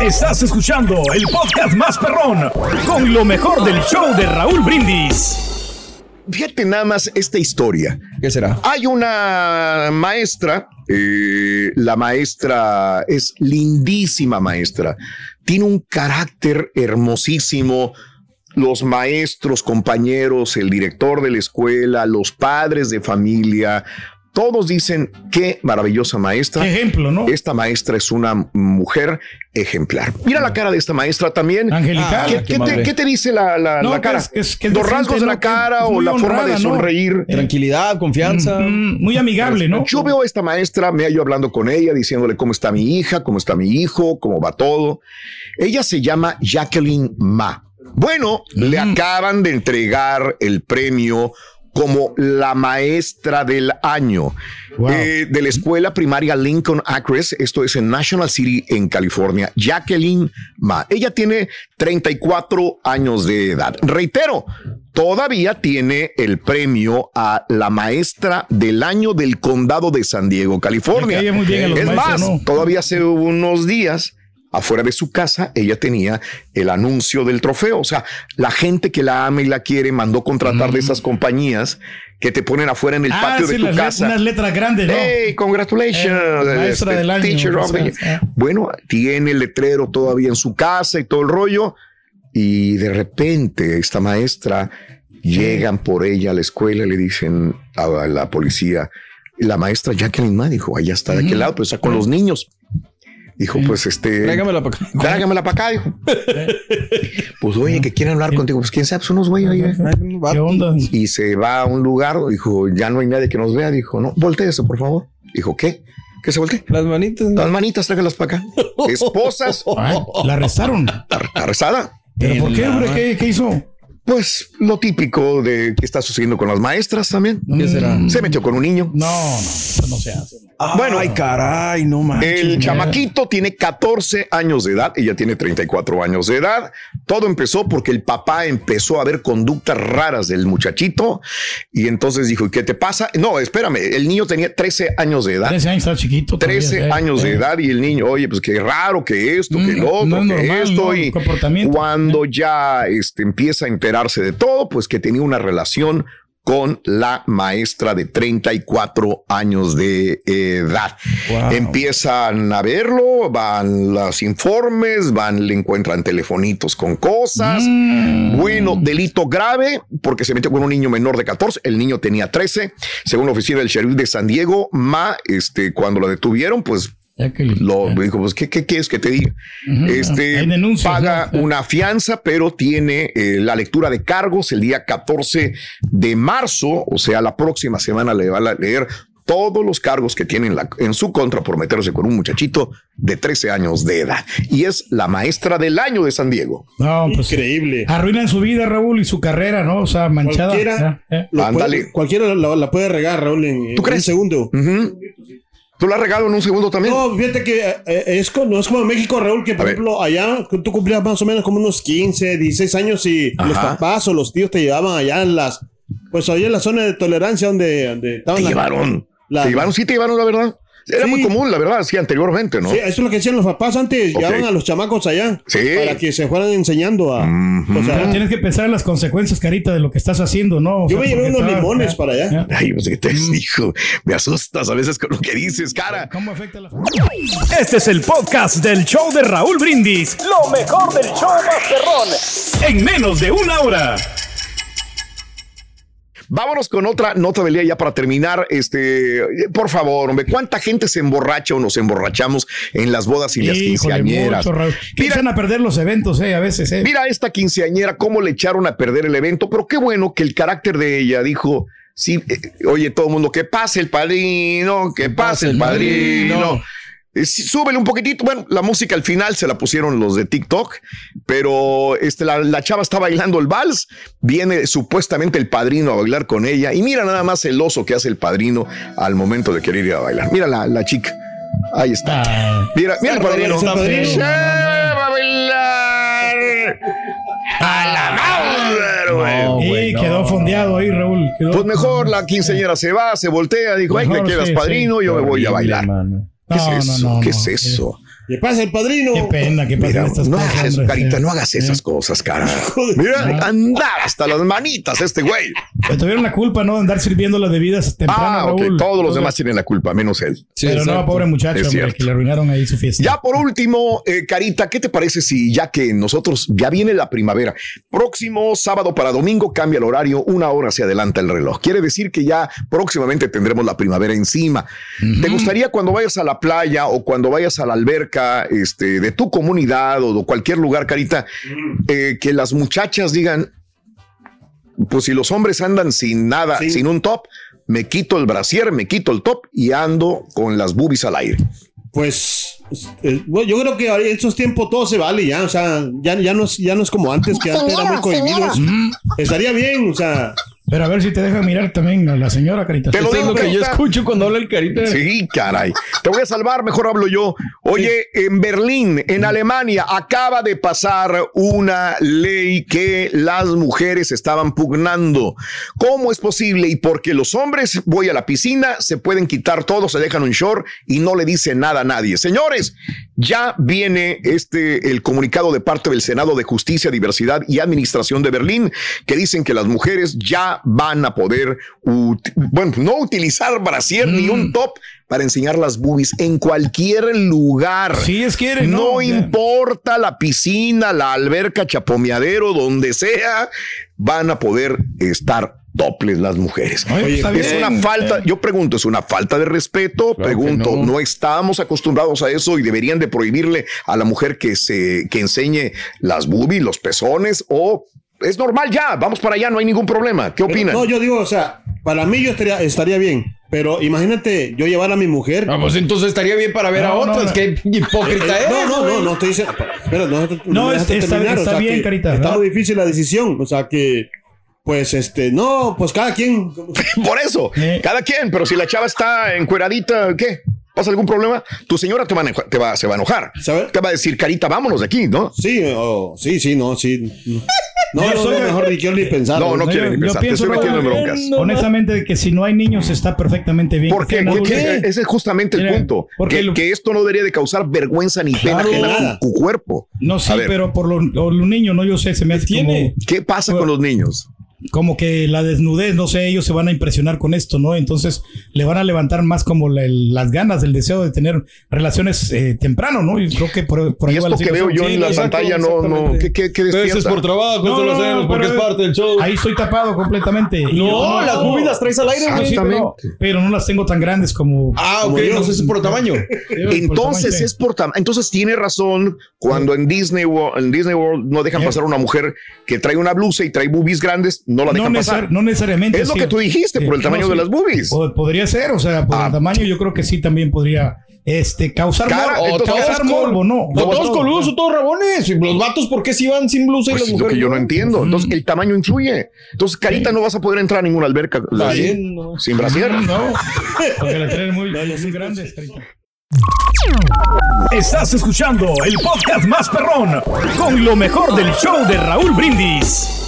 Estás escuchando el podcast más perrón con lo mejor del show de Raúl Brindis. Fíjate nada más esta historia. ¿Qué será? Hay una maestra, eh, la maestra es lindísima maestra, tiene un carácter hermosísimo. Los maestros, compañeros, el director de la escuela, los padres de familia, todos dicen qué maravillosa maestra. Qué ejemplo, ¿no? Esta maestra es una mujer ejemplar. Mira la cara de esta maestra también. Angelical. ¿Qué, Ah, qué qué te, amable. qué te dice la, la- No, la que cara? es- es- que es ¿Los decente, rasgos de ¿no? la cara o la forma de ¿no? sonreír? Tranquilidad, confianza. Mm, muy amigable, ¿no? Yo veo a esta maestra, me hallo hablando con ella, diciéndole cómo está mi hija, cómo está mi hijo, cómo va todo. Ella se llama Jacqueline Ma. Bueno, le acaban de entregar el premio como la maestra del año eh, de la escuela primaria Lincoln Acres. Esto es en National City, en California. Jacqueline Ma. Ella tiene 34 años de edad. Reitero, todavía tiene el premio a la maestra del año del condado de San Diego, California. Muy bien es maestros, más, ¿no? todavía hace unos días afuera de su casa, ella tenía el anuncio del trofeo. O sea, la gente que la ama y la quiere mandó contratar de esas compañías que te ponen afuera en el Mm. Ah, patio sí, de tu las casa. unas letras grandes, ¿no? Hey, congratulations. Eh, maestra este, del año, teacher of the sea, Bueno, tiene el letrero todavía en su casa y todo el rollo. Y de repente esta maestra llegan por ella a la escuela y le dicen a la policía, la maestra Jacqueline Ma dijo, allá está de aquel lado, pero está con los niños. Dijo, pues este. Tráigamela para acá. Tráigamela para acá, dijo. pues oye, que quieren hablar contigo. Pues quién sabe, pues unos güeyes ahí. ¿Qué onda? Y se va a un lugar, dijo, ya no hay nadie que nos vea. Dijo, no, volteese, por favor. Dijo, ¿qué? ¿Qué se voltee? Las manitas. Las manitas, tráigalas para acá. Esposas. Ay, la arrestaron. Arrestada. ¿Pero por qué, hombre? ¿Qué, qué hizo? Pues lo típico de que está sucediendo con las maestras también. ¿Qué será? Se metió con un niño. No, no, eso no se hace. Bueno, Ay, caray, no manches. El chamaquito tiene 14 años de edad, ella tiene 34 años de edad. Todo empezó porque el papá empezó a ver conductas raras del muchachito y entonces dijo, ¿y qué te pasa? No, espérame, el niño tenía 13 años de edad. 13 años está chiquito. todavía, 13 eh, años de eh. edad y el niño, oye, pues qué raro que esto, que Mm, lo otro, no que normal, esto. ¿no? Y cuando ya este, empieza a enterarse de todo, pues que tenía una relación con la maestra de 34 años de edad. Wow. Empiezan a verlo, van los informes, van, le encuentran telefonitos con cosas. Mm. Bueno, delito grave porque se metió con un niño menor de 14, el niño tenía 13. Según la oficina del sheriff de San Diego, Ma, este, cuando lo detuvieron, pues Lo dijo, pues, ¿qué, qué quieres que te diga? Este, paga ¿no? una fianza, pero tiene eh, la lectura de cargos el día 14 de marzo, o sea, la próxima semana le va a leer todos los cargos que tiene en, la- en su contra por meterse con un muchachito de 13 años de edad. Y es la maestra del año de San Diego. No, pues Increíble. arruinan su vida, Raúl, y su carrera, ¿no? O sea, manchada. Cualquiera, ¿eh? lo Ándale. puede- cualquiera la, la puede regar, Raúl, en, ¿Tú en crees? un segundo. Ujú. ¿Tú la has regado en un segundo también? No, fíjate que eh, es, co- no es como México, Raúl, que por ejemplo allá tú cumplías más o menos como unos 15, 16 años y los Ajá. papás o los tíos te llevaban allá en las, pues allá en la zona de tolerancia donde, donde estaban te las- llevaron. la- te llevaron, sí te llevaron, la verdad. Era Sí. muy común, la verdad, sí, anteriormente, ¿no? Sí, eso es lo que decían los papás antes, Ok. llevaban a los chamacos allá Sí. para que se fueran enseñando a... O sea, Pero tienes que pensar en las consecuencias, Carita, de lo que estás haciendo, ¿no? O yo sea, me llevé unos limones para allá. ¿eh? Ay, pues, ¿qué te dijo? Me asustas a veces con lo que dices, cara. ¿Cómo afecta la Este es el podcast del show de Raúl Brindis. Lo mejor del show Masterrón. En menos de una hora. Vámonos con otra nota del día ya para terminar. Este, por favor, hombre, ¿cuánta gente se emborracha o nos emborrachamos en las bodas y las Híjole, quinceañeras? mucho, Raúl. Que Mira, echan a perder los eventos, eh, a veces, eh. mira esta quinceañera, cómo le echaron a perder el evento, pero qué bueno que el carácter de ella dijo, sí, eh, oye, todo el mundo, que pase el padrino, que pase el padrino. Eh, súbele un poquitito. Bueno, la música al final se la pusieron los de TikTok, pero este, la, la chava está bailando el vals. Viene supuestamente el padrino a bailar con ella. Y mira nada más el oso que hace el padrino al momento de querer ir a bailar. Mira la, la chica. Ahí está. Ah, Mira, mira el padrino. Va a bailar. A la madre, güey. y quedó fondeado ahí, Raúl. Quedó- Pues mejor la quinceañera se va, se voltea, dijo, ay, que Mejor, quieras sí, padrino, yo me voy a bailar. ¿Qué No, es eso? no, ¿Qué no. es eso? ¿Qué pasa, el padrino? Qué pena, qué pasa Mira, estas no cosas, hagas eso, hombre. carita, no hagas esas cosas, cara. Mira, andar hasta las manitas este güey. Pero tuvieron la culpa, ¿no? De andar sirviendo las bebidas temprano, Ah, ok, Raúl. todos los demás tienen la culpa, menos él. Sí, pero no, pobre muchacho, Es hombre, que le arruinaron ahí su fiesta. Ya por último, eh, Carita, ¿qué te parece si ya que nosotros ya viene la primavera, próximo sábado para domingo cambia el horario, una hora se adelanta el reloj? Quiere decir que ya próximamente tendremos la primavera encima. ¿Te gustaría cuando vayas a la playa o cuando vayas a la alberca este, de tu comunidad o de cualquier lugar, Carita, eh, que las muchachas digan, pues si los hombres andan sin nada, Sí. sin un top, me quito el brasier, me quito el top y ando con las boobies al aire. Pues eh, bueno, yo creo que en estos tiempos todo se vale ya, o sea, ya, ya, no, es, ya no es como antes, que antes era muy cohibido. eso. Estaría bien, o sea, Pero a ver si te deja mirar también a la señora, Carita. Te lo es digo, lo que yo escucho cuando habla el carita. Sí, caray. Te voy a salvar, mejor hablo yo. Oye, en Berlín, en Alemania, acaba de pasar una ley que las mujeres estaban pugnando. ¿Cómo es posible? Y porque los hombres, voy a la piscina, se pueden quitar todo, se dejan un short y no le dicen nada a nadie. Señores, ya viene este el comunicado de parte del Senado de Justicia, Diversidad y Administración de Berlín que dicen que las mujeres ya van a poder, ut- bueno, no utilizar brasier ni un top para enseñar las boobies en cualquier lugar. Si ellas quieren, no importa la piscina, la alberca, chapomeadero, donde sea, van a poder estar toples las mujeres. Oye, está es bien. una falta, Eh. yo pregunto, es una falta de respeto, Claro pregunto, no. no. estamos acostumbrados a eso y deberían de prohibirle a la mujer que se que enseñe las boobies, los pezones o es normal ya, vamos para allá, no hay ningún problema. ¿Qué pero- opinan? no, yo digo, o sea, para mí yo estaría, estaría bien, pero imagínate yo llevar a mi mujer. Ah, pues entonces estaría bien para ver a No, no, otras. no. Qué hipócrita Eh, es. no, no, no, no estoy diciendo. Espera, no, no, es- está- terminar, está bien, que Carita, Está ¿verdad? muy difícil la decisión, o sea que, pues, este, no, pues cada quien. Por eso, Eh. cada quien, pero si la chava está encueradita, ¿qué? ¿Pasa algún problema? Tu señora te va a, enojar- te va, se va a enojar. ¿Sabe? Te va a decir, carita, vámonos de aquí, ¿no? Sí, oh, sí, sí, no, sí. No, Yo no, soy- no, mejor ni quiero ni pensar. No, no No, quieren yo- ni yo pensar, te pienso, estoy metiendo en broncas. Honestamente, que si no hay niños está perfectamente bien. ¿Por qué? Porque ese es justamente el punto. porque Que, lo- que esto no debería de causar vergüenza ni pena Claro. con tu cuerpo. No, sí, pero por los lo, lo niños, ¿no? Yo sé, se me hace tiene? como, ¿Qué pasa con los niños? Como que la desnudez, no sé, ellos se van a impresionar con esto, ¿no? Entonces le van a levantar más como la- el- las ganas, el deseo de tener relaciones eh, temprano, ¿no? Y creo que por, por ahí Y va esto la que veo yo Sí, en la exacto, pantalla no, no. ¿qué, qué, qué Pero eso es por trabajo, esto lo sabemos, porque es parte del show. Ahí estoy tapado completamente. No, yo- las boobies las traes al aire, güey. Sí, pero, pero no las tengo tan grandes como. Ah, Como ok, yo. no sé si por tamaño. Entonces es por tam- entonces tiene razón cuando en Disney World, en Disney World no dejan pasar a una mujer que trae una blusa y trae boobies grandes, no la no, dejan necesar- pasar. no necesariamente. Es lo sí. que tú dijiste, por el tamaño de las boobies. Po- Podría ser, o sea, por Ah. el tamaño yo creo que sí también podría este, causar Cara, morbo. entonces, causar ¿qué haces con- morbo, no. No, todos No, coludos no. o todos rabones. Y Los vatos, ¿por qué si van sin blusa y Pues las es lo que yo no entiendo. Entonces, el tamaño influye. Entonces, Carita no vas a poder entrar a ninguna alberca no. sin brasier. No, porque la tienen muy, muy grandes, carita. Estás escuchando el podcast más perrón con lo mejor del show de Raúl Brindis.